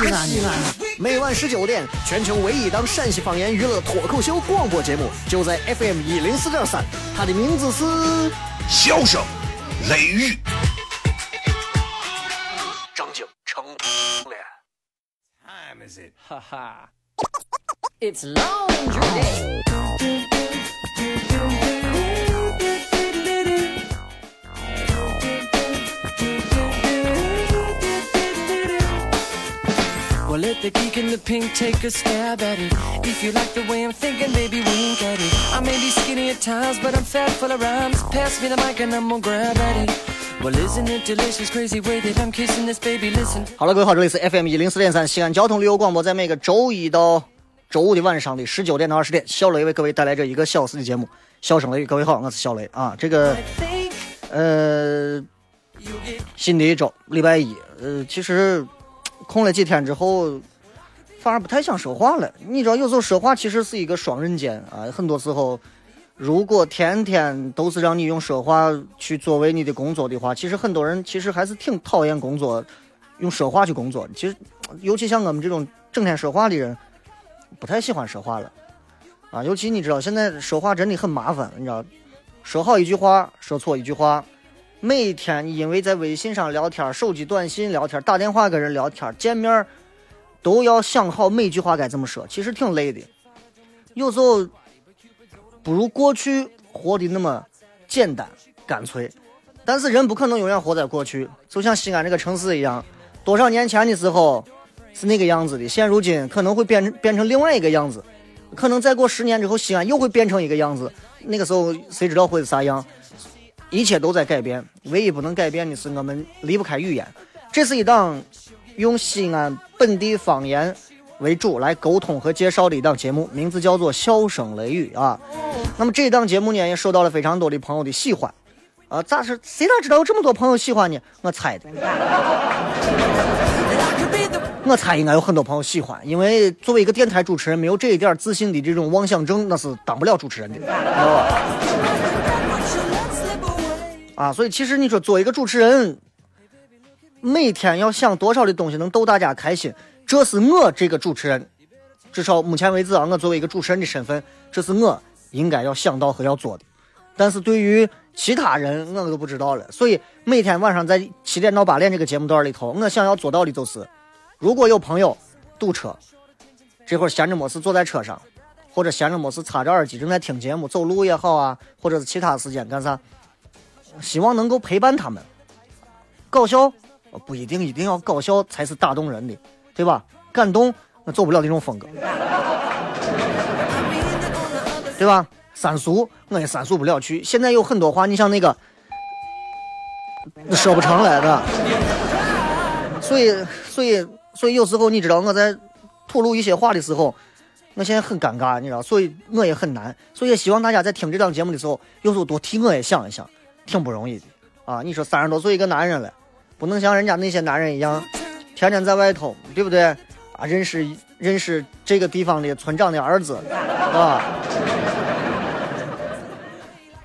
西安西安。每晚十九点，全球唯一档陕西方言娱乐脱口秀广播节目，就在 FM 一零四点三，它的名字是《笑声雷雨》。张景成脸。Time is it? Haha. It's laundry day. Well, let the geek in the pink take a stab at it. If you like the way I'm thinking, baby, wink at it. I may be skinny at times, but I'm fat full of rhymes. Pass me the mic and I'm gonna grab at it. Well, isn't it delicious, crazy way that I'm kissing this baby? Listen. 好了，各位好，这里是 FM 一零四点三西安交通旅游广播，在每个周一到周五的晚上的十九点到二十点，小雷为各位带来这一个小时的节目《笑声雷雨》。各位好，我是小雷啊。这个呃新的一周，礼拜一，呃，其实空了几天之后，反而不太想说话了。你知道，有时候说话其实是一个双刃剑啊。很多时候，如果天天都是让你用说话去作为你的工作的话，其实很多人其实还是挺讨厌工作，用说话去工作。其实，尤其像我们这种整天说话的人，不太喜欢说话了啊。尤其你知道，现在说话真的很麻烦，你知道，说好一句话，说错一句话。每天因为在微信上聊天、手机短信聊天、打电话跟人聊天、见面，都要想好每句话该怎么说，其实挺累的。有时候不如过去活的那么简单干脆。但是人不可能永远活在过去，就像西安这个城市一样，多少年前的时候是那个样子的，现如今可能会变成变成另外一个样子，可能再过十年之后，西安又会变成一个样子。那个时候谁知道会是啥样？一切都在改变，唯一不能改变的是我们离不开语言。这是一档用西安本地方言为主来沟通和介绍的一档节目，名字叫做《笑声雷雨》啊。那么这档节目呢，也受到了非常多的朋友的喜欢。啊，咋是谁哪知道有这么多朋友喜欢呢？我猜的，我猜应该有很多朋友喜欢，因为作为一个电台主持人，没有这一点自信的这种妄想症，那是当不了主持人的，知道吧？啊，所以其实你说作为一个主持人，每天要想多少的东西能逗大家开心，这是我这个主持人，至少目前为止啊，我作为一个主持人的身份，这是我应该要想到和要做的。但是对于其他人，我都不知道了。所以每天晚上在七点到八点这个节目段里头，我想要做到的就是，如果有朋友堵车，这会儿闲着没事坐在车上，或者闲着没事插着耳机正在听节目，走路也好啊，或者是其他时间干啥，希望能够陪伴他们。搞笑不一定一定要搞笑才是打动人的，对吧？感动我做不了那种风格，对吧？三俗我也三俗不了去。现在有很多话，你像那个说不成来的，所以所以所以有时候你知道我在吐露一些话的时候，我现在很尴尬，你知道，所以我也很难，所以希望大家在听这档节目的时候，有时候多替我也想一想，挺不容易的啊！你说三十多岁一个男人了，不能像人家那些男人一样，天天在外头，对不对？啊，认识认识这个地方的村长的儿子，啊，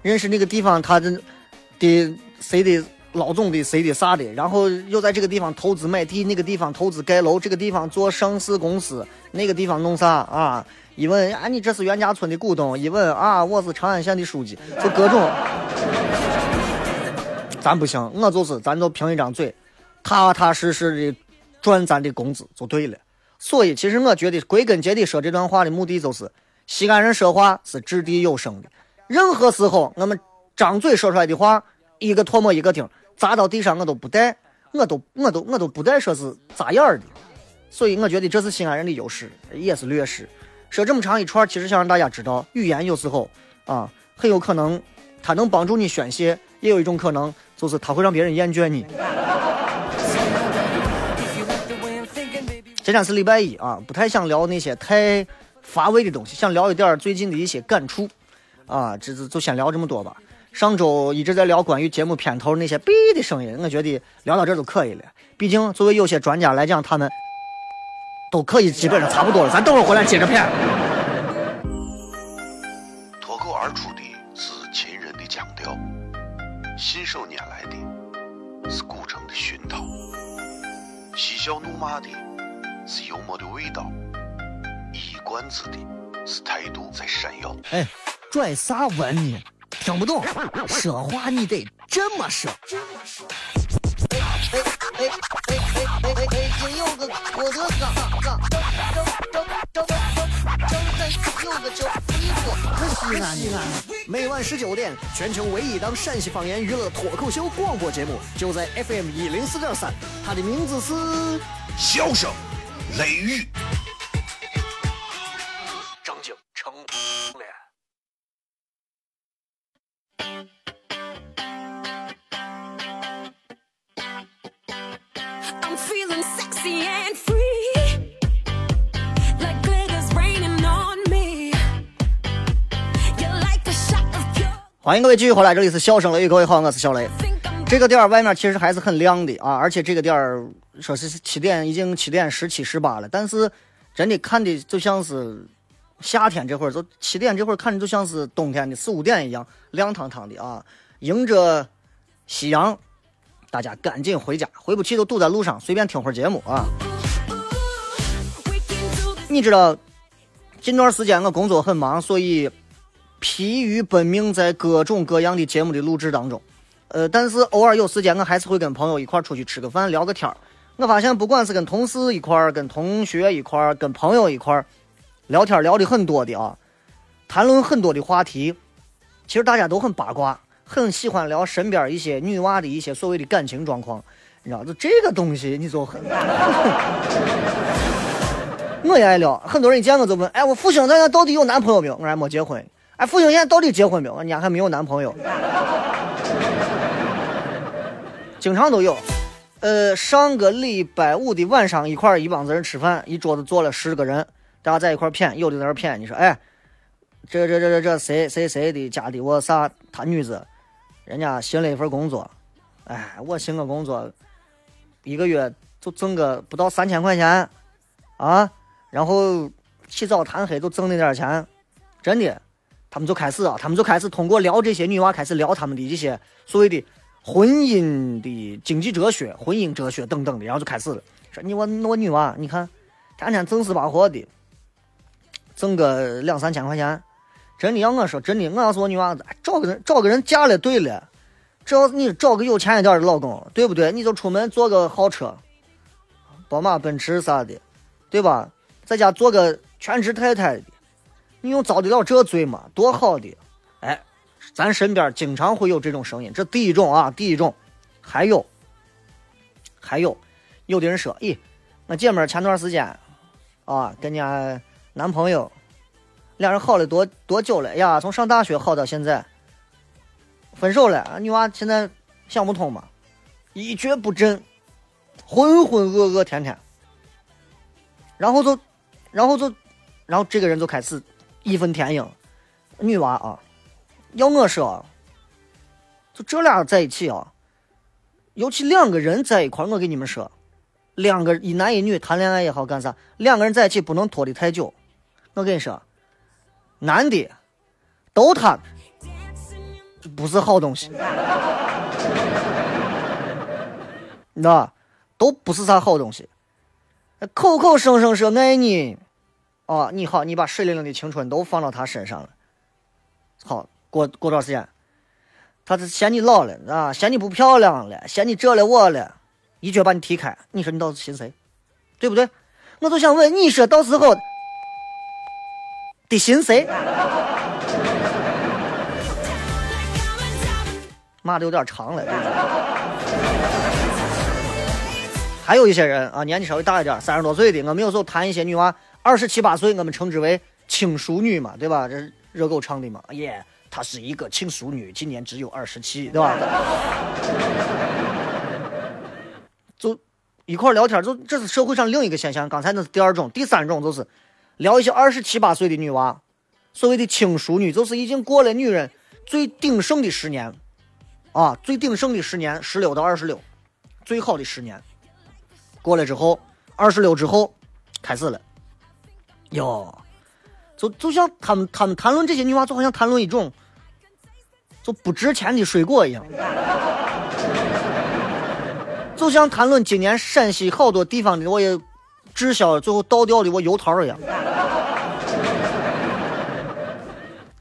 认识那个地方他的的谁的老总的谁的啥的，然后又在这个地方投资买地，那个地方投资盖楼，这个地方做上市公司，那个地方弄啥啊？一问啊，你这是袁家村的股东；一问啊，我是长安县的书记，就各种。咱不行，我就是咱就凭一张嘴，踏踏实实的赚咱的工资就对了。所以，其实我觉得归根结底说这段话的目的就是，西安人说话是掷地有声的。任何时候，我们张嘴说出来的话，一个唾沫一个钉，砸到地上我都不带，我都我都我都不带说是咋样的。所以，我觉得这是西安人的优势，也是劣势。说这么长一串，其实想让大家知道，语言有时候啊，很有可能它能帮助你宣泄，也有一种可能就是他会让别人厌倦你。今天是礼拜一啊，不太想聊那些太乏味的东西，想聊一点最近的一些感触啊，这就就先聊这么多吧。上周一直在聊关于节目片头那些哔的声音，我觉得聊到这就可以了。毕竟作为有些专家来讲，他们都可以基本上差不多了。咱等会儿回来接着片。笑怒骂的是幽默的味道，一冠子的是态度在闪耀。哎，拽啥文呢？听不懂，说话你得这么说。哎哎哎哎哎哎哎！北京有个郭德纲，张张张张张张有个叫李波，西安西安。每晚十九点，全球唯一档陕西方言娱乐脱口秀广播节目，就在 FM 一零四点三。它的名字是《笑声雷雨》。张景成了。欢迎各位继续回来，这里是笑声雷雨，各位好，我是小雷。这个店儿外面其实还是很亮的啊，而且这个点儿说是七点，已经七点十七十八了，但是真的看的就像是夏天这会儿，就七点这会儿看着就像是冬天的四五点一样，亮堂堂的啊，迎着夕阳，大家赶紧回家，回不去就堵在路上，随便听会儿节目啊。你知道，近段时间我工作很忙，所以疲于奔命在各种各样的节目的录制当中。呃，但是偶尔有时间，我还是会跟朋友一块儿出去吃个饭，聊个天儿。我发现，不管是跟同事一块儿、跟同学一块儿、跟朋友一块儿聊天，聊的很多的啊，谈论很多的话题。其实大家都很八卦，很喜欢聊身边一些女娃的一些所谓的感情状况。你知道，就这个东西，你就很。我也爱聊，很多人一见我就问：“哎，我复兴咱家到底有男朋友没有？”我还没结婚。哎，复兴现在到底结婚没有？人家还没有男朋友。经常都有。呃，上个礼拜五的晚上，一块儿一帮子人吃饭，一桌子坐了十个人，大家在一块儿谝，有的在那儿谝，你说，哎，这这这这这谁谁谁的家里我啥他女子，人家寻了一份工作，哎，我寻个工作，一个月就挣个不到三千块钱，啊，然后起早贪黑就挣那点钱，真的，他们就开始啊，他们就开始通过聊这些女娃，开始聊他们的这些所谓的婚姻的经济哲学、婚姻哲学等等的，然后就开始了，说你我我女娃，你看天天挣死巴活的，挣个两三千块钱，真的要我说真的，我要是我女娃子，找个人找个人嫁了对了，只要你找个有钱一点的老公，对不对？你就出门坐个豪车，宝马、奔驰啥的，对吧？在家做个全职太太的，你又遭得了这罪吗？多好的！哎，咱身边经常会有这种声音，这第一种啊，第一种。还有，还有，有的人说，咦，我姐们儿前段时间啊，跟人家男朋友俩人好了多多久了呀？从上大学好到现在，分手了，女娃现在想不通嘛，一蹶不振，浑浑噩噩，天天。然后就，然后就，然后这个人就开始义愤填膺。女娃啊，要我说，就这俩在一起啊，尤其两个人在一块，我跟你们说，两个一男一女谈恋爱也好干啥，两个人在一起不能拖得太久。我跟你说，男的都他不是好东西，你知道？都不是啥好东西。口口声声说爱你，哦，你好，你把水灵灵的青春都放到他身上了。好，过过段时间，他是嫌你老了啊，嫌你不漂亮了，嫌你这了我了，一脚把你踢开。你说你到底寻谁？对不对？我就想问，你说到时候得寻谁？骂的有点长了。这个还有一些人啊，年纪稍微大一点，三十多岁的，我们有时候谈一些女娃，二十七八岁，我们称之为轻熟女嘛，对吧？这热狗唱的嘛，耶、她是一个轻熟女，今年只有二十七，对吧？就一块聊天，就这是社会上另一个现象。刚才那是第二种，第三种就是聊一些二十七八岁的女娃，所谓的轻熟女，就是已经过了女人最鼎盛的十年，啊，最鼎盛的十年，十六到二十六，最好的十年，过了之后，二十六之后开始了，哟，就就像他们他们谈论这些女娃，就好像谈论一种就不值钱的水果一样。就像谈论今年陕西好多地方的我也滞销最后倒掉的我油桃一样。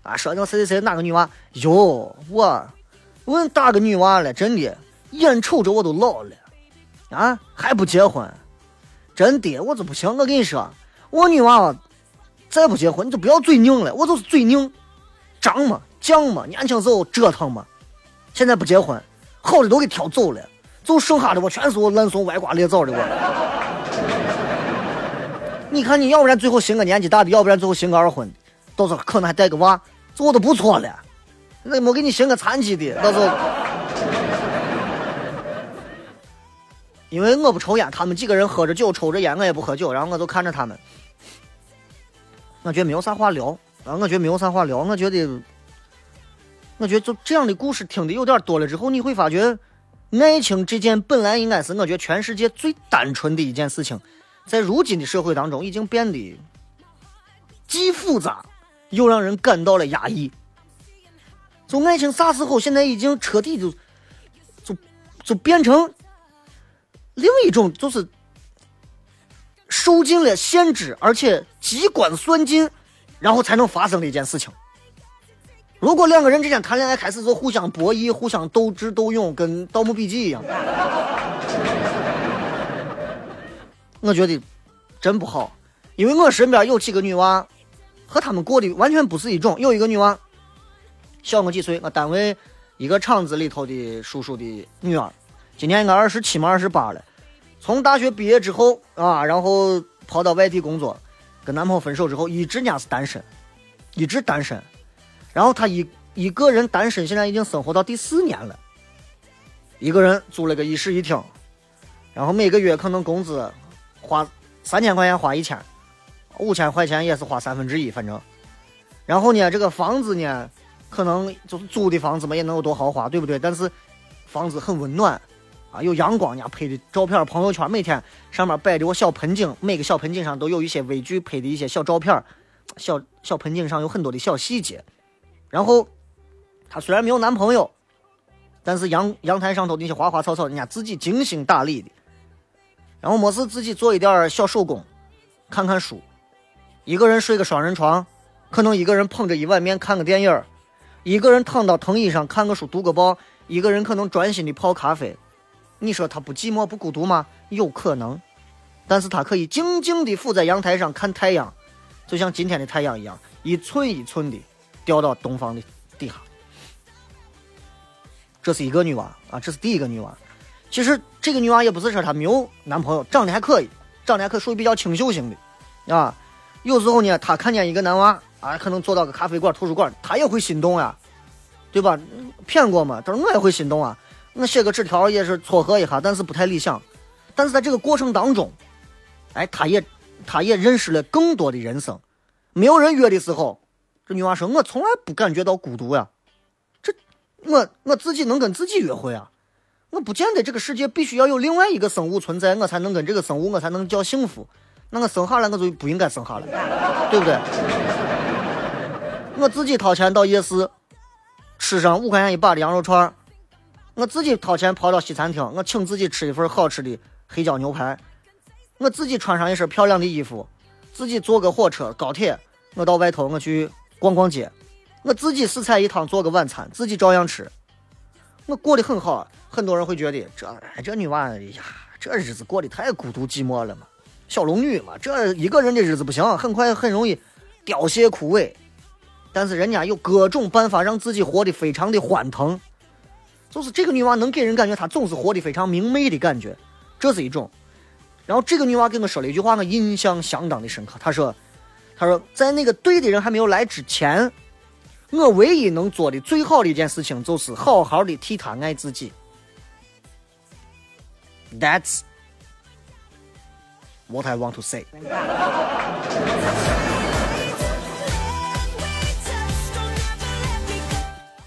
啊，说那谁谁谁哪个女娃？哟，我我大个女娃了，真的，眼瞅着我都老了，啊，还不结婚，真的，我就不行。我跟你说，我女娃娃再不结婚，你就不要嘴拧了，我就是嘴拧，胀嘛，犟嘛，年轻时候折腾嘛，现在不结婚，好的都给挑走了。就剩下的我全是我烂怂歪瓜裂枣的我。你看你要不然最后寻个年纪大的，要不然最后寻个二婚，到时候可能还带个娃，做的不错了。那没给你寻个残疾的，到时候。因为我不抽烟，他们几个人喝着酒抽着烟，我也不喝酒，然后我就看着他们，我觉得没有啥话聊，啊，我觉得没有啥话聊，我觉得，我觉得就这样的故事听的有点多了之后，你会发觉。爱情这件本来应该是我觉得全世界最单纯的一件事情，在如今的社会当中已经变得既复杂又让人感到了压抑。就爱情啥时候现在已经彻底就就就变成另一种就是受尽了限制，而且机关算尽，然后才能发生的一件事情。如果两个人之间谈恋爱开始就互相博弈、互相斗智斗勇，跟《盗墓笔记》一样，我觉得真不好。因为我身边有几个女娃，和他们过的完全不是一种。有一个女娃小我几岁，我单位一个厂子里头的叔叔的女儿，今年应该二十七嘛，二十八了。从大学毕业之后啊，然后跑到外地工作，跟男朋友分手之后，一直家是单身，一直单身。然后他一一个人单身，现在已经生活到第四年了。一个人租了个一室一厅，然后每个月可能工资花三千块钱花一千，五千块钱也是花三分之一，反正。然后呢，这个房子呢，可能就是租的房子嘛，也能有多豪华，对不对？但是房子很温暖啊，有阳光，人家拍的照片，朋友圈每天上面摆着我小盆景，每个小盆景上都有一些微距拍的一些小照片，小小盆景上有很多的小细节。然后，她虽然没有男朋友，但是阳阳台上头那些花花草草，人家自己精心打理的。然后没事自己做一点小手工，看看书，一个人睡个双人床，可能一个人捧着一碗面看个电影一个人躺到藤椅上看个书读个报，一个人可能专心的泡咖啡。你说他不寂寞不孤独吗？有可能，但是他可以静静地伏在阳台上看太阳，就像今天的太阳一样，一寸一寸的。掉到东方的底下，这是一个女娃啊，这是第一个女娃。其实这个女娃也不是说她没有男朋友，长得还可以，长得还可属于比较清秀型的啊。有时候呢，她看见一个男娃啊，可能坐到个咖啡馆、图书馆，她也会心动呀，对吧？骗过嘛，但是我也会心动啊。我写个纸条也是撮合一下，但是不太理想。但是在这个过程当中，哎，她也她也认识了更多的人生。没有人约的时候。这女娃说：“我从来不感觉到孤独呀，这我我自己能跟自己约会啊，我不见得这个世界必须要有另外一个生物存在，我才能跟这个生物我才能叫幸福。那我生下来我就不应该生下来，对不对？我自己掏钱到夜市吃上五块钱一把的羊肉串我自己掏钱跑到西餐厅，我请自己吃一份好吃的黑椒牛排，我自己穿上一身漂亮的衣服，自己坐个火车高铁，我到外头我去。”逛逛街，我自己四菜一汤做个晚餐，自己照样吃，我过得很好。很多人会觉得这这女娃哎呀，这日子过得太孤独寂寞了嘛，小龙女嘛，这一个人的日子不行，很快很容易凋谢枯萎。但是人家有各种办法让自己活得非常的欢腾，就是这个女娃能给人感觉她总是活得非常明媚的感觉，这是一种。然后这个女娃跟我说了一句话，我印象相当的深刻，她说。她说，在那个对的人还没有来之前，我唯一能做的最好的一件事情就是好好的替他爱自己。That's what I want to say。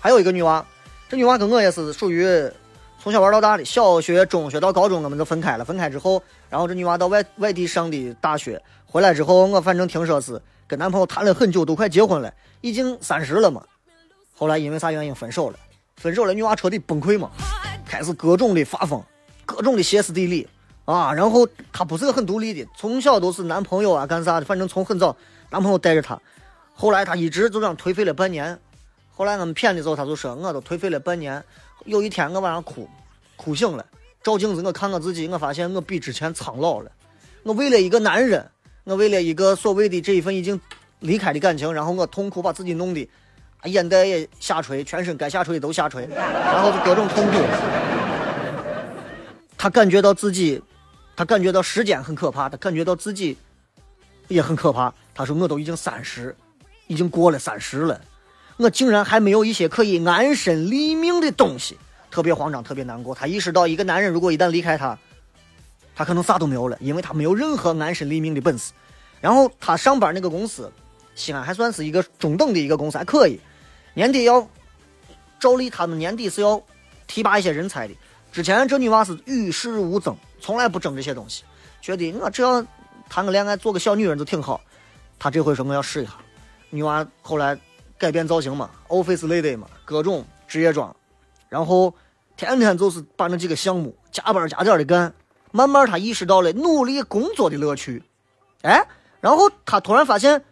还有一个女娃，这女娃跟我也是属于从小玩到大的，小学、中学到高中我们就分开了。分开之后，然后这女娃到外外地上的大学，回来之后，我反正听说是跟男朋友谈了很久，都快结婚了，已经三十了嘛。后来因为啥原因分手了？分手了，女娃彻底崩溃嘛，开始各种的发疯，各种的歇斯底里啊。然后她不是个很独立的，从小都是男朋友啊干啥的，反正从很早男朋友带着她。后来她一直就这样颓废了半年。后来我们骗的时候，他就说我都颓废了半年。有一天我晚上哭，哭醒了，照镜子我看我自己，我发现我比之前苍老了。我为了一个男人，我为了一个所谓的这一份已经离开的感情，然后我痛苦把自己弄的。眼袋也下垂，全身该下垂的都下垂，然后就各种痛苦。他感觉到自己，他感觉到时间很可怕，他感觉到自己也很可怕。他说：“我都已经三十，已经过了三十了，我竟然还没有一些可以安身立命的东西，特别慌张，特别难过。他意识到，一个男人如果一旦离开他，他可能啥都没有了，因为他没有任何安身立命的本事。然后他上班那个公司，西安还算是一个中等的一个公司，还可以。”年底要，照例他们年底是要提拔一些人才的。之前这女娃是与世无争，从来不争这些东西，觉得我只要谈个恋爱，做个小女人就挺好。她这回说我要试一下，女娃后来改变造型嘛，office lady 嘛，各种职业装，然后天天就是把那几个项目加班加点的干。慢慢他意识到了努力工作的乐趣，哎，然后他突然发现。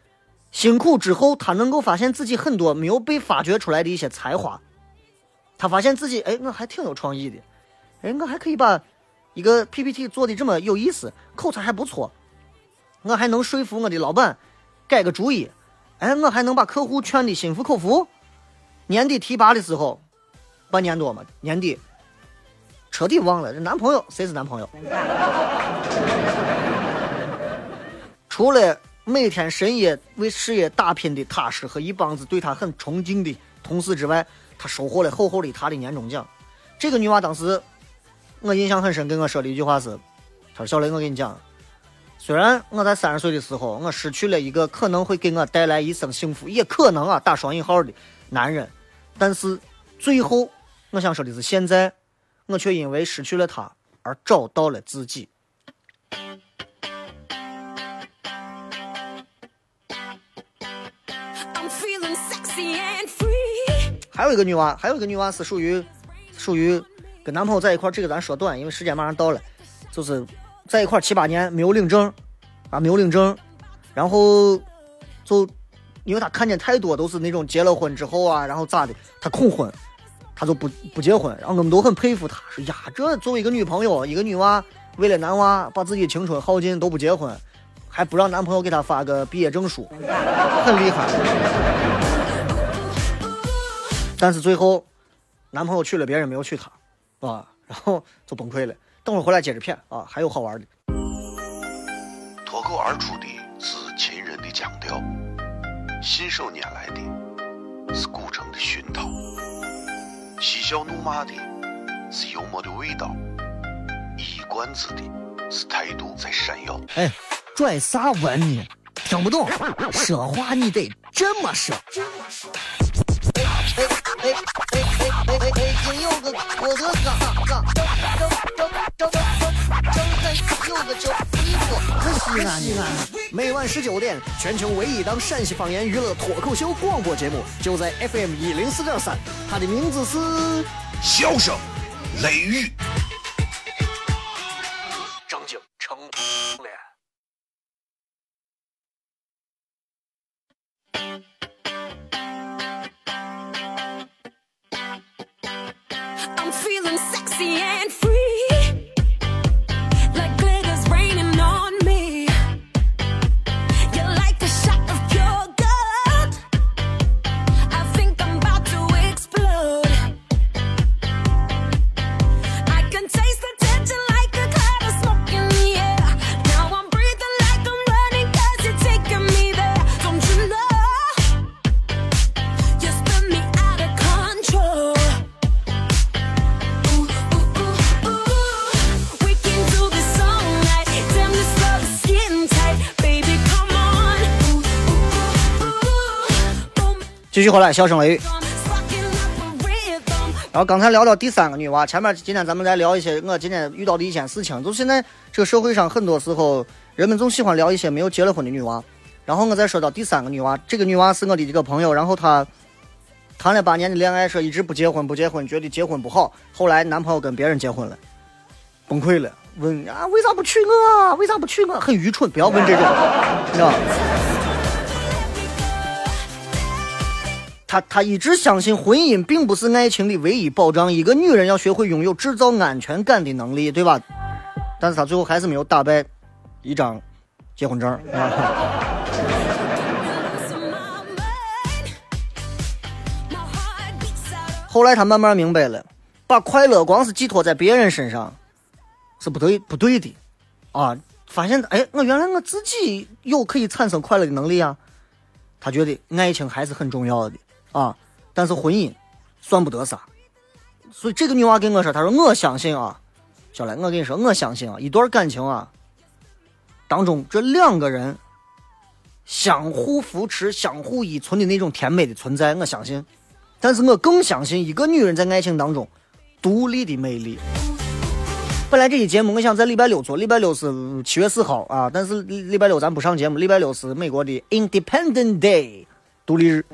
辛苦之后，他能够发现自己很多没有被发掘出来的一些才华。他发现自己，哎，我还挺有创意的，哎，我还可以把一个 PPT 做的这么有意思，口才还不错，我还能说服我的老板改个主意，哎，我还能把客户劝的心服口服。年底提拔的时候，半年多嘛，年底彻底忘了这男朋友谁是男朋友，除了。每天深夜为事业打拼的踏实和一帮子对他很崇敬的同事之外，他收获了厚厚的他的年终奖。这个女娃当时我印象很深，跟我说的一句话是：“她说小雷，我跟你讲，虽然我在三十岁的时候我失去了一个可能会给我带来一生幸福，也可能啊打双引号的男人，但是最后我想说的是，现在我却因为失去了他而找到了自己。”还有一个女娃，还有一个女娃是属于，属于跟男朋友在一块这个咱说短，因为时间马上到了，就是在一块七八年没有领证，啊没有领证，然后就因为他看见太多都是那种结了婚之后啊，然后咋的，他恐婚，他就不不结婚，然后我们都很佩服他，说呀，这作为一个女朋友，一个女娃为了男娃把自己青春耗尽都不结婚，还不让男朋友给她发个毕业证书，很厉害。但是最后，男朋友娶了别人，没有娶她，啊，然后就崩溃了。等会儿回来接着片啊，还有好玩的。脱口而出的是秦人的腔调，信手拈来的是古城的熏陶，嬉笑怒骂的是幽默的味道，一冠子的是态度在闪耀。哎，拽啥文呢？听不懂，说话你得这么说。哎哎哎哎哎哎！北京有个郭德纲，张张张张张张有个叫，西安西安。每晚十九点，全球唯一档陕西方言娱乐脱口秀广播节目，就在 FM 一零四点三。它的名字是《笑声雷雨》。Sexy and free. 续回来，笑声雷雨。然后刚才聊到第三个女娃，前面今天咱们再聊一些我今天遇到的一件事情，就现在这个社会上很多时候人们总喜欢聊一些没有结了婚的女娃。然后我再说到第三个女娃，这个女娃是我的一个朋友，然后她谈了八年的恋爱，说一直不结婚不结婚，觉得结婚不好，后来男朋友跟别人结婚了，崩溃了，问啊为啥不娶我？为啥不娶我？很愚蠢，不要问这种，你知道他他一直相信婚姻并不是爱情的唯一保障，一个女人要学会拥有制造安全感的能力，对吧？但是他最后还是没有打败一张结婚证。啊 后来他慢慢明白了，把快乐光是寄托在别人身上是不对不对的，啊！发现哎，我原来我自己有可以产生快乐的能力啊。他觉得爱情还是很重要的啊，但是婚姻算不得啥。所以这个女娃跟我说，她说我相信啊，小来，我跟你说，我相信啊，一段感情啊当中这两个人相互扶持、相互依存的那种甜美的存在，我相信。但是我更相信一个女人在爱情当中独立的魅力。本来这期节目我想在礼拜六做，礼拜六是七月四号啊，但是礼礼拜六咱不上节目，礼拜六是美国的 Independent Day 独立日。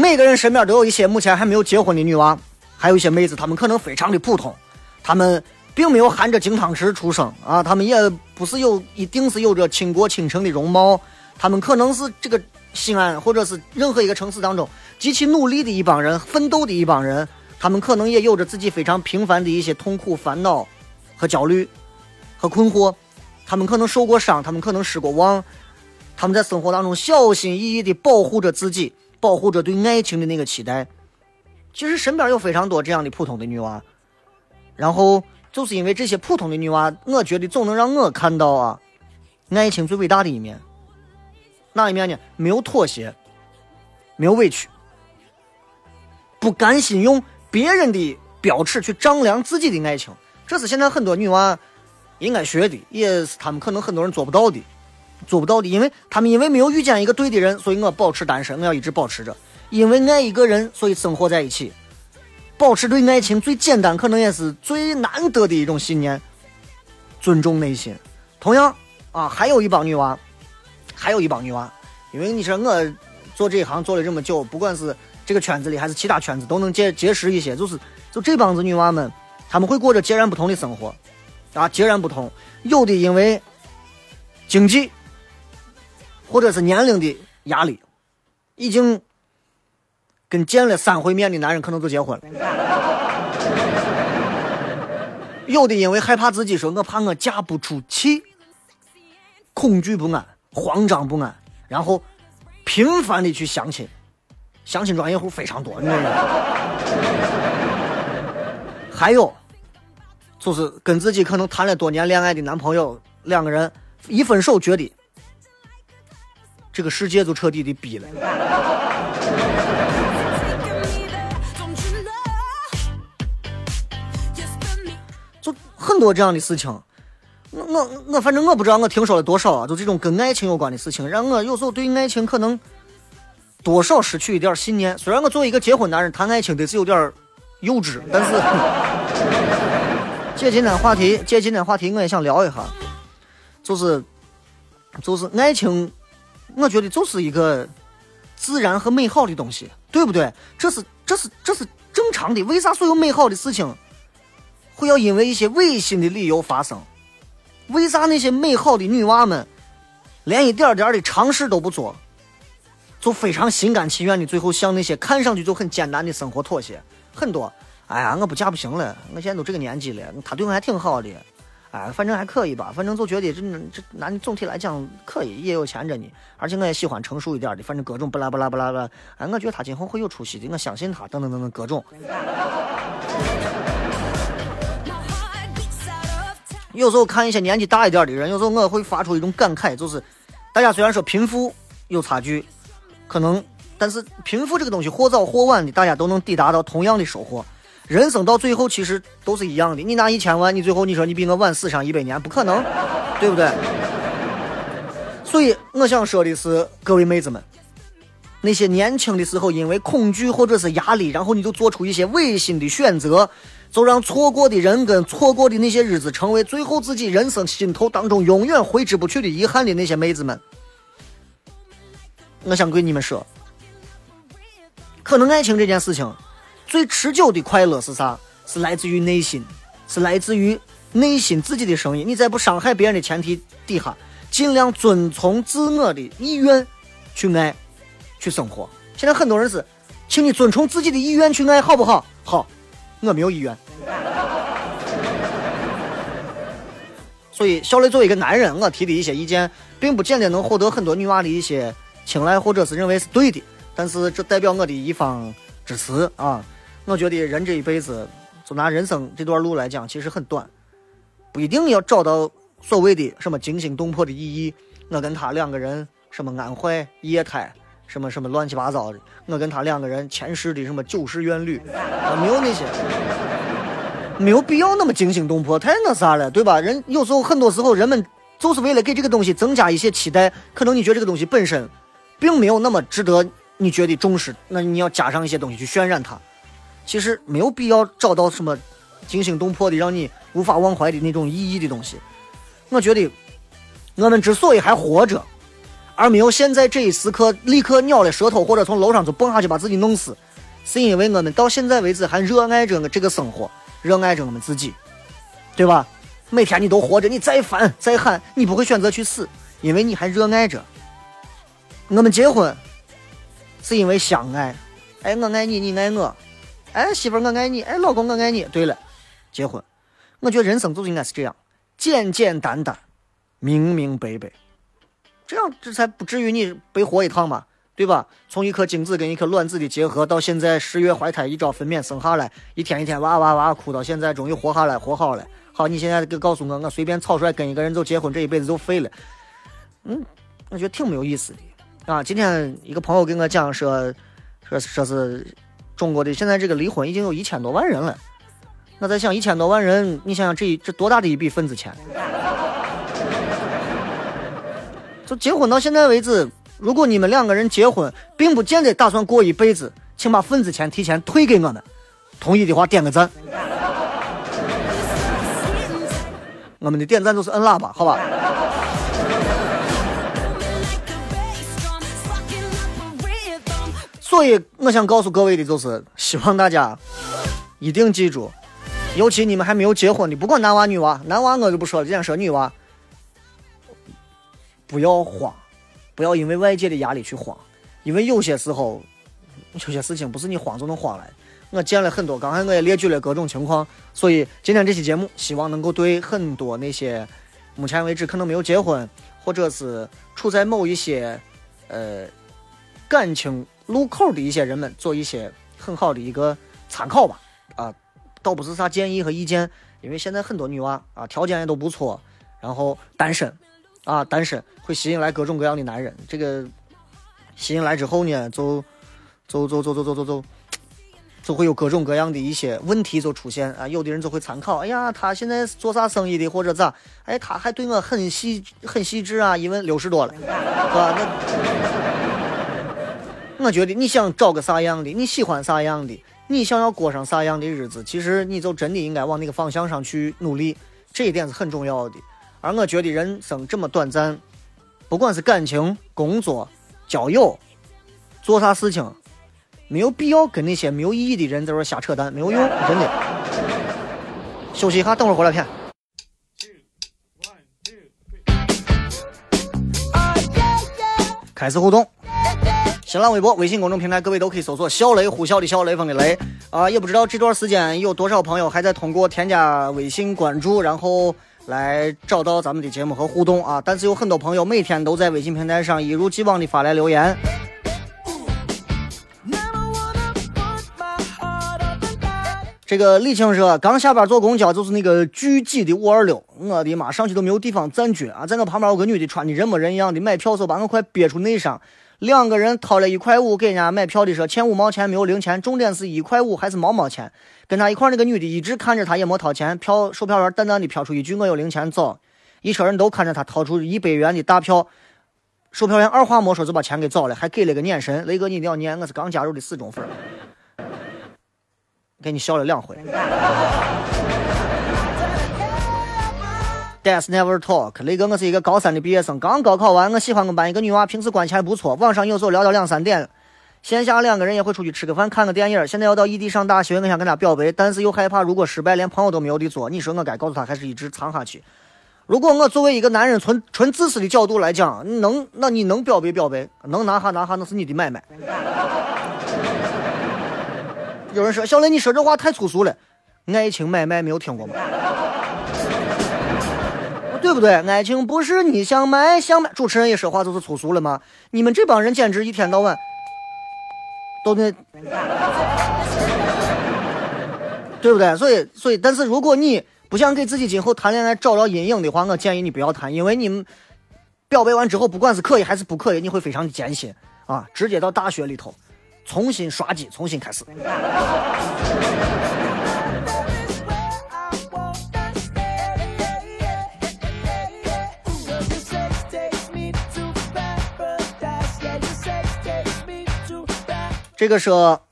每个人身边都有一些目前还没有结婚的女娃，还有一些妹子，她们可能非常的普通，她们并没有含着金汤匙出生啊，她们也不是有一定是有着倾国倾城的容貌，她们可能是这个西安或者是任何一个城市当中极其努力的一帮人，奋斗的一帮人，他们可能也有着自己非常平凡的一些痛苦、烦恼和焦虑和困惑，他们可能受过伤，他们可能失过望，他们在生活当中小心翼翼地保护着自己，保护着对爱情的那个期待。其实身边有非常多这样的普通的女娃，然后就是因为这些普通的女娃，我觉得总能让我看到啊，爱情最伟大的一面。哪一面呢？没有妥协，没有委屈，不甘心用别人的标尺去丈量自己的爱情，这是现在很多女娃应该学的，也是他们可能很多人做不到的，做不到的，因为他们因为没有遇见一个对的人，所以我保持单身，我要一直保持着，因为爱一个人，所以生活在一起，保持对爱情最简单，可能也是最难得的一种信念，尊重内心。同样啊，还有一帮女娃。还有一帮女娃，因为你说我做这一行做了这么久，不管是这个圈子里还是其他圈子，都能结结识一些，就是就这帮子女娃们，她们会过着截然不同的生活，啊，截然不同。有的因为经济或者是年龄的压力，已经跟见了三回面的男人可能都结婚了。有的因为害怕自己说，我怕我嫁不出去，恐惧不安。慌张不安，然后频繁的去相亲，相亲专业户非常多，你知道吗？还有，就是跟自己可能谈了多年恋爱的男朋友，两个人一分手，觉得这个世界就彻底的逼了。就很多这样的事情。我我我反正我不知道我听说了多少啊，就这种跟爱情有关的事情，让我有时候对爱情可能多少失去一点信念。虽然我作为一个结婚男人谈爱情得是有点幼稚，但是借今天话题，借今天话题，我也想聊一下，就是就是爱情，我觉得就是一个自然和美好的东西，对不对？这是这是这是正常的。为啥所有美好的事情会要因为一些违心的理由发生？为啥那些美好的女娃们连一点点的尝试都不做，就非常心甘情愿的最后向那些看上去就很艰难的生活妥协？很多，哎呀，我不嫁不行了，我现在都这个年纪了，他对我还挺好的，哎，反正还可以吧，反正就觉得这这男的总体来讲可以，也有钱着呢，而且我也喜欢成熟一点的，反正各种巴拉巴拉巴拉巴拉，哎，我觉得他今后会有出息的，我相信他，等等等等各种。有时候看一些年纪大一点的人，有时候我会发出一种感慨，就是大家虽然说贫富有差距，可能，但是贫富这个东西或早或晚的，大家都能抵达到同样的收获。人生到最后其实都是一样的。你拿一千万，你最后你说你比我晚死上一百年，不可能，对不对？所以我想说的是，各位妹子们，那些年轻的时候因为恐惧或者是压力，然后你就做出一些违心的选择，就让错过的人跟错过的那些日子成为最后自己人生心头当中永远挥之不去的遗憾的那些妹子们，我想对你们说，可能爱情这件事情，最持久的快乐是啥？是来自于内心，是来自于内心自己的声音。你在不伤害别人的前提底下，尽量遵从自我的意愿去爱，去生活。现在很多人是，请你遵从自己的意愿去爱，好不好？好，我没有意愿。所以，小雷作为一个男人，我提的一些意见，并不见得能获得很多女娃的一些青睐，或者是认为是对的。但是，这代表我的一方支持啊！我觉得人这一辈子，就拿人生这段路来讲，其实很短，不一定要找到所谓的什么惊心动魄的意义。我跟他两个人什么安怀液胎，什么什么乱七八糟的。我跟他两个人前世的什么九世怨侣，啊，没有那些。没有必要那么惊心动魄，太那啥了，对吧？人有时候很多时候，人们就是为了给这个东西增加一些期待，可能你觉得这个东西本身，并没有那么值得你觉得重视，那你要加上一些东西去渲染它。其实没有必要找到什么惊心动魄的、让你无法忘怀的那种意义的东西。我觉得，我们之所以还活着，而没有现在这一时刻立刻咬了舌头或者从楼上就蹦下去把自己弄死，是因为我们到现在为止还热爱着这个生活。热爱着我们自己，对吧？每天你都活着，你再烦再喊，你不会选择去死，因为你还热爱着。我们结婚是因为相爱，哎，我爱你，你爱我，哎，媳妇儿我爱你，哎，老公我爱你。对了，结婚，我觉得人生就应该是这样，简简单单，明明白白，这样这才不至于你白活一趟嘛。对吧？从一颗精子跟一颗卵子的结合，到现在十月怀胎，一朝分娩生下来，一天一天哇哇哇哭，到现在终于活下来，活好了。好，你现在给告诉我，我随便草率跟一个人就结婚，这一辈子就废了。嗯，我觉得挺没有意思的啊。今天一个朋友跟我讲说，说说是中国的现在这个离婚已经有一千多万人了。那在想，一千多万人，你想想这这多大的一笔份子钱？就结婚到现在为止。如果你们两个人结婚，并不见得打算过一辈子，请把份子钱提前退给我们。同意的话点个赞。我们的点赞都是摁喇叭，好吧？所以我想告诉各位的就是，希望大家一定记住，尤其你们还没有结婚的，不管男娃女娃，男娃我就不说了，今天说女娃，不要慌。不要因为外界的压力去慌，因为有些时候，有些事情不是你慌就能慌来。我见了很多，刚才我也列举了各种情况，所以今天这期节目希望能够对很多那些目前为止可能没有结婚，或者是处在某一些呃感情路口的一些人们做一些很好的一个参考吧。啊，倒不是啥建议和意见，因为现在很多女娃啊条件也都不错，然后单身。啊，单身会吸引来各种各样的男人。这个吸引来之后呢，就就就就就就就就会有各种各样的一些问题就出现啊。有的人就会参考，哎呀，他现在是做啥生意的，或者咋？哎，他还对我很细很细致啊。一问六十多了，是吧？那我觉得你想找个啥样的，你喜欢啥样的，你想要过上啥样的日子，其实你就真的应该往那个方向上去努力。这一点是很重要的。而我觉得人生这么短暂，不管是感情、工作、交友，做啥事情，没有必要跟那些没有意义的人在这瞎扯淡，没有用，真的。休息一下，等会儿回来片。开始互动，新浪微博、微信公众平台，各位都可以搜索“小雷”，呼啸的小雷锋的雷啊！也不知道这段时间有多少朋友还在通过添加微信关注，然后。来找到咱们的节目和互动啊！但是有很多朋友每天都在微信平台上一如既往的发来留言。这个李青说，刚下班坐公交，就是那个巨挤的五二六，我的妈，上去都没有地方站脚啊！在我旁边有个女的，穿的人模人样的，买票时候把我快憋出内伤。两个人掏了一块五给人家买票的时候，欠五毛钱没有零钱，重点是一块五还是毛毛钱。跟他一块那个女的一直看着他，也没掏钱。票售票员淡淡的飘出一句：“我有零钱，走。”一车人都看着他掏出一百元的大票，售票员二话没说就把钱给找了，还给了个眼神。雷哥，你一定要念，我是刚加入的死忠粉，给你笑了两回。That's never talk。雷哥，我是一个高三的毕业生，刚高考完。我喜欢我们班一个女娃，平时关系还不错，网上有时候聊到两三点。线下两个人也会出去吃个饭、看个电影。现在要到异地上大学，我想跟她表白，但是又害怕如果失败连朋友都没有的做。你说我该告诉她，还是一直藏下去？如果我作为一个男人，纯纯自私的角度来讲，能，那你能表白表白，能拿下拿下，那是你的买卖。有人说小雷，你说这话太粗俗了，爱情买卖没有听过吗？对不对？爱情不是你想买想买，主持人一说话就是粗俗了吗？你们这帮人简直一天到晚都得，对不对？所以，所以，但是如果你不想给自己今后谈恋爱找到阴影的话，我建议你不要谈，因为你们表白完之后，不管是可以还是不可以，你会非常的艰辛啊！直接到大学里头重新刷机，重新开始。这个说，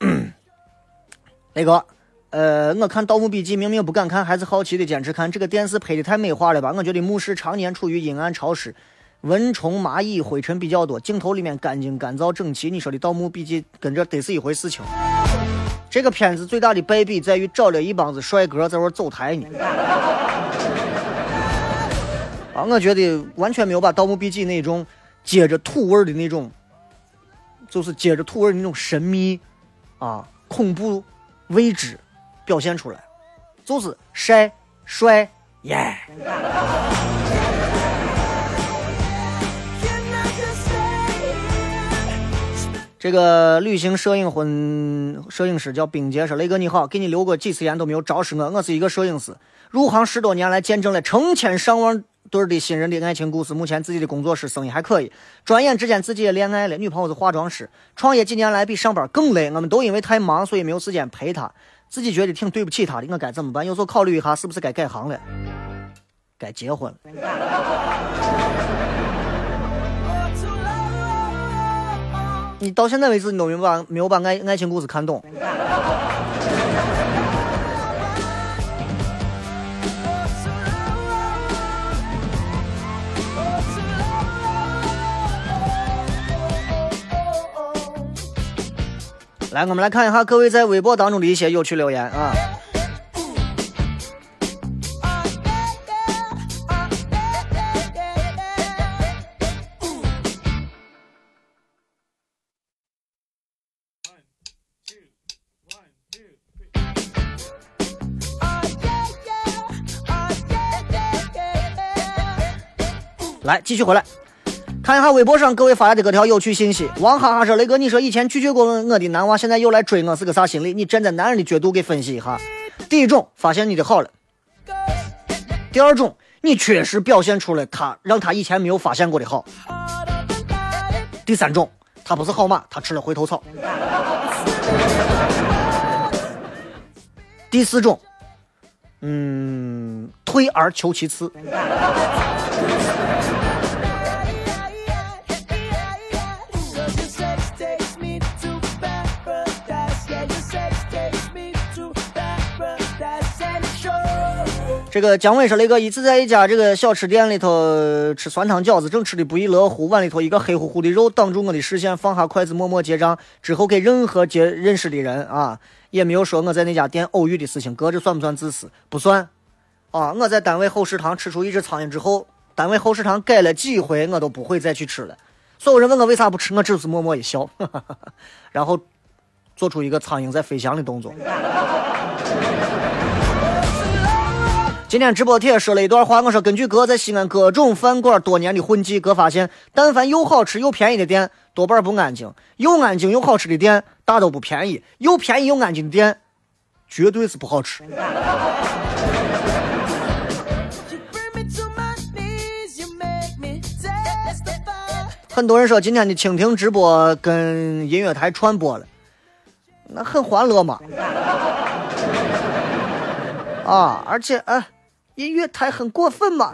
那个，呃，我看《盗墓笔记》，明明不敢看，还是好奇的坚持看。这个电视拍的太美化了吧？我觉得墓室常年处于阴暗潮湿，蚊虫蚂蚁灰尘比较多，镜头里面干净干燥整齐。你说的《盗墓笔记》跟这得是一回事情。这个片子最大的败笔在于找了一帮子帅哥在玩走台呢。啊，我觉得完全没有把《盗墓笔记》那种接着土味的那种。就是接着土味那种神秘，啊，恐怖、未知表现出来，就是帅、帅、耶。这个旅行摄影婚摄影师叫冰杰说：“雷哥你好，给你留过几次言都没有招式我，我是一个摄影师，入行十多年来，见证了成千上万。”对的新人的爱情故事，目前自己的工作室生意还可以。转眼之间自己也恋爱了，女朋友是化妆师。创业几年来比上班更累，我们都因为太忙，所以没有时间陪她。自己觉得挺对不起她的，我该怎么办？有时候考虑一下，是不是该改行了？该结婚了。你到现在为止，你都没把没有把爱爱情故事看懂。来，我们来看一下各位在微博当中的一些有趣留言啊。来，继续回来。看一下微博上各位发来的各条有趣信息。王哈哈说：“雷哥，你说以前拒绝过我的男娃，现在又来追我，是个啥心理？你站在男人的角度给分析一下。第一种，发现你的好了；第二种，你确实表现出了他让他以前没有发现过的好；第三种，他不是好马，他吃了回头草；第四种，嗯，退而求其次。”这个姜伟说：“雷哥，一次在一家这个小吃店里头吃酸汤饺子，正吃的不亦乐乎，碗里头一个黑乎乎的肉挡住我的视线，放下筷子默默结账，之后给任何结认识的人啊，也没有说我在那家店偶遇的事情，哥这算不算自私？不算。啊，我在单位后食堂吃出一只苍蝇之后，单位后食堂改了几回，我都不会再去吃了。所有人问我为啥不吃，我只是默默一笑，然后做出一个苍蝇在飞翔的动作。”今天直播贴说了一段话，我说根据哥在西安各种饭馆多年的混迹，哥发现，但凡又好吃又便宜的店，多半不安静；又安静又好吃的店，大都不便宜；又便宜又安静的店，绝对是不好吃。很多人说今天的蜻蜓直播跟音乐台串播了，那很欢乐嘛。啊，而且啊。音乐台很过分嘛？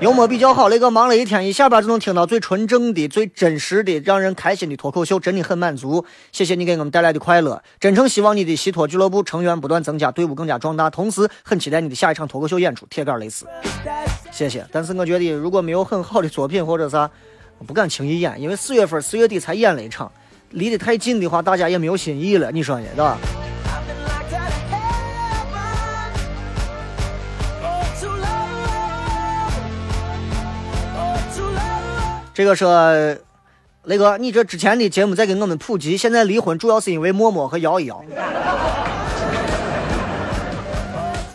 幽默比较好，那个忙了一天，一下班就能听到最纯正的、最真实的、让人开心的脱口秀，真的很满足。谢谢你给我们带来的快乐，真诚希望你的西脱俱乐部成员不断增加，队伍更加壮大，同时很期待你的下一场脱口秀演出。铁杆蕾丝，谢谢。但是我觉得如果没有很好的作品或者啥，不敢轻易演，因为四月份四月底才演了一场，离得太近的话，大家也没有新意了。你说呢？对吧？这个说，雷哥，你这之前的节目在给我们普及，现在离婚主要是因为陌陌和摇一摇。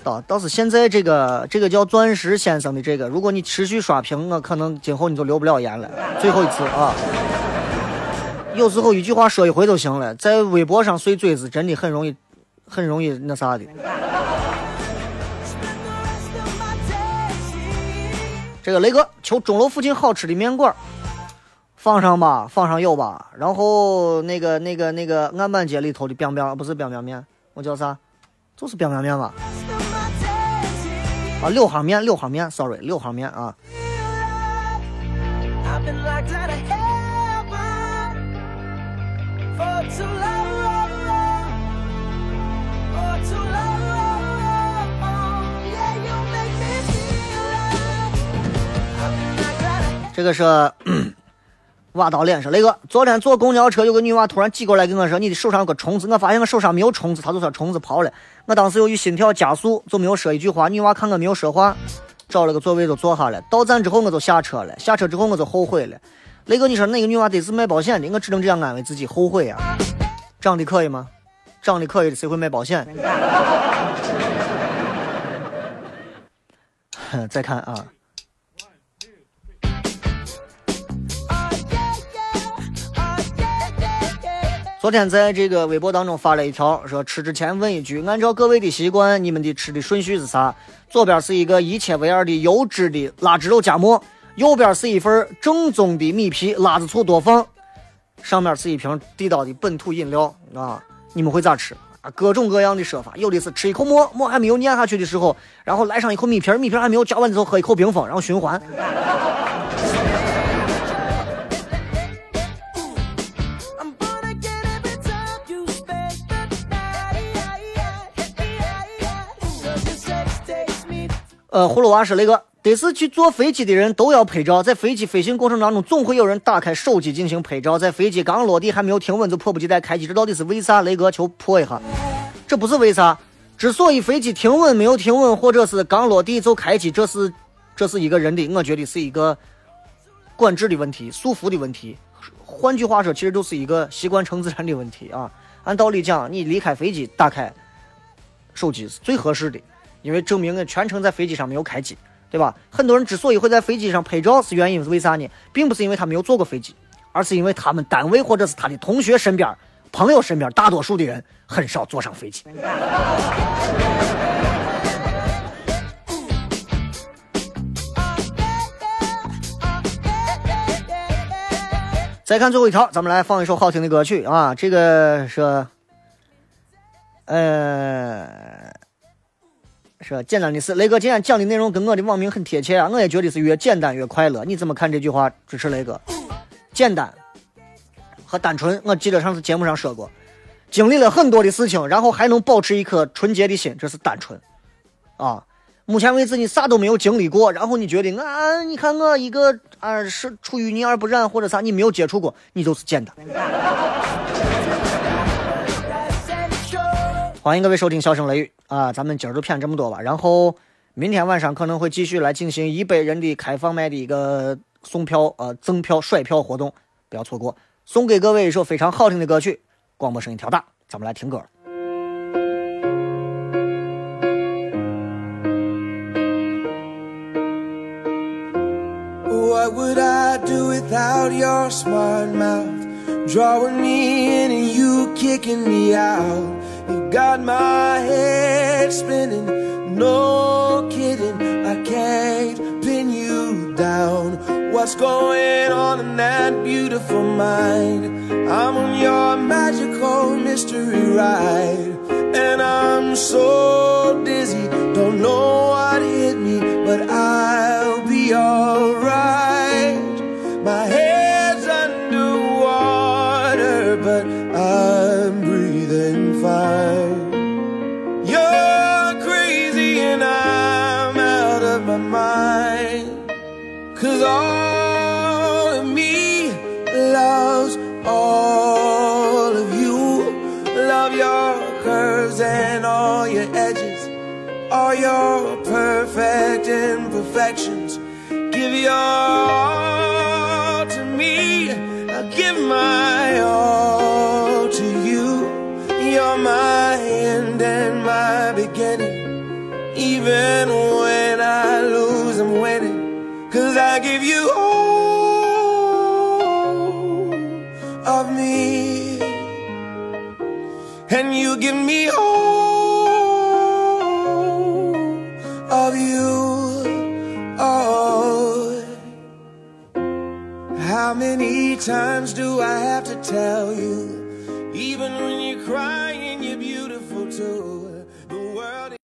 倒倒是现在这个这个叫钻石先生的这个，如果你持续刷屏，我可能今后你就留不了言了。最后一次啊！有时候一句话说一回就行了，在微博上碎嘴子真的很容易，很容易那啥的。这个雷哥求钟楼附近好吃的面馆，放上吧，放上有吧。然后那个那个那个安板街里头的彪彪不是彪彪面，我叫啥？就是彪彪面吧？啊，六号面，六号面，sorry，六号面啊。这个是瓦刀脸上雷哥，昨天坐公交车，有个女娃突然挤过来跟我说：“你的手上有个虫子。”我发现我手上没有虫子，她就说虫子跑了。我当时由于心跳加速，就没有说一句话。女娃看我没有说话，找了个座位就坐下了。到站之后我就下车了，下车之后我就后悔了。雷哥，你说那个女娃得是卖保险的，我只能这样安慰自己，后悔啊。长得可以吗？长得可以的谁会卖保险？再看啊。昨天在这个微博当中发了一条，说吃之前问一句：按照各位的习惯，你们的吃的顺序是啥？左边是一个一切为二的优质的腊汁肉夹馍，右边是一份正宗的米皮，辣子醋多放，上面是一瓶地道的本土饮料啊！你们会咋吃啊？各种各样的说法，有的是吃一口馍，馍还没有咽下去的时候，然后来上一口米皮，米皮还没有嚼完的时候喝一口冰峰，然后循环。呃，葫芦娃说那个，得是去坐飞机的人都要拍照，在飞机飞行过程当中，总会有人打开手机进行拍照，在飞机刚落地还没有停稳就迫不及待开机，这到底是为啥？雷哥求破一下，这不是为啥？之所以飞机停稳没有停稳，或者是刚落地就开机，这是这是一个人的，我觉得是一个管制的问题、束缚的问题。换句话说，其实就是一个习惯成自然的问题啊。按道理讲，你离开飞机打开手机是最合适的。因为证明了全程在飞机上没有开机，对吧？很多人之所以会在飞机上拍照，是原因是为啥呢？并不是因为他没有坐过飞机，而是因为他们单位或者是他的同学身边、朋友身边，大多数的人很少坐上飞机。再看最后一条，咱们来放一首好听的歌曲啊！这个是，呃。是简单的事，雷哥今天讲的内容跟我的网名很贴切啊！我也觉得是越简单越快乐。你怎么看这句话？支持雷哥，简单和单纯。我记得上次节目上说过，经历了很多的事情，然后还能保持一颗纯洁的心，这是单纯啊。目前为止你啥都没有经历过，然后你觉得啊，你看我一个啊是出淤泥而不染或者啥，你没有接触过，你就是简单。欢迎各位收听《笑声雷雨》啊，咱们今儿就骗这么多吧。然后明天晚上可能会继续来进行一百人的开放麦的一个送票呃赠票甩票活动，不要错过。送给各位一首非常好听的歌曲，广播声音调大，咱们来听歌了。What would I do without your smart mouth? Drawing me in and you kicking me out. Got my head spinning, no kidding. I can't pin you down. What's going on in that beautiful mind? I'm on your magical mystery ride, and I'm so Can you give me all of you? Oh. How many times do I have to tell you?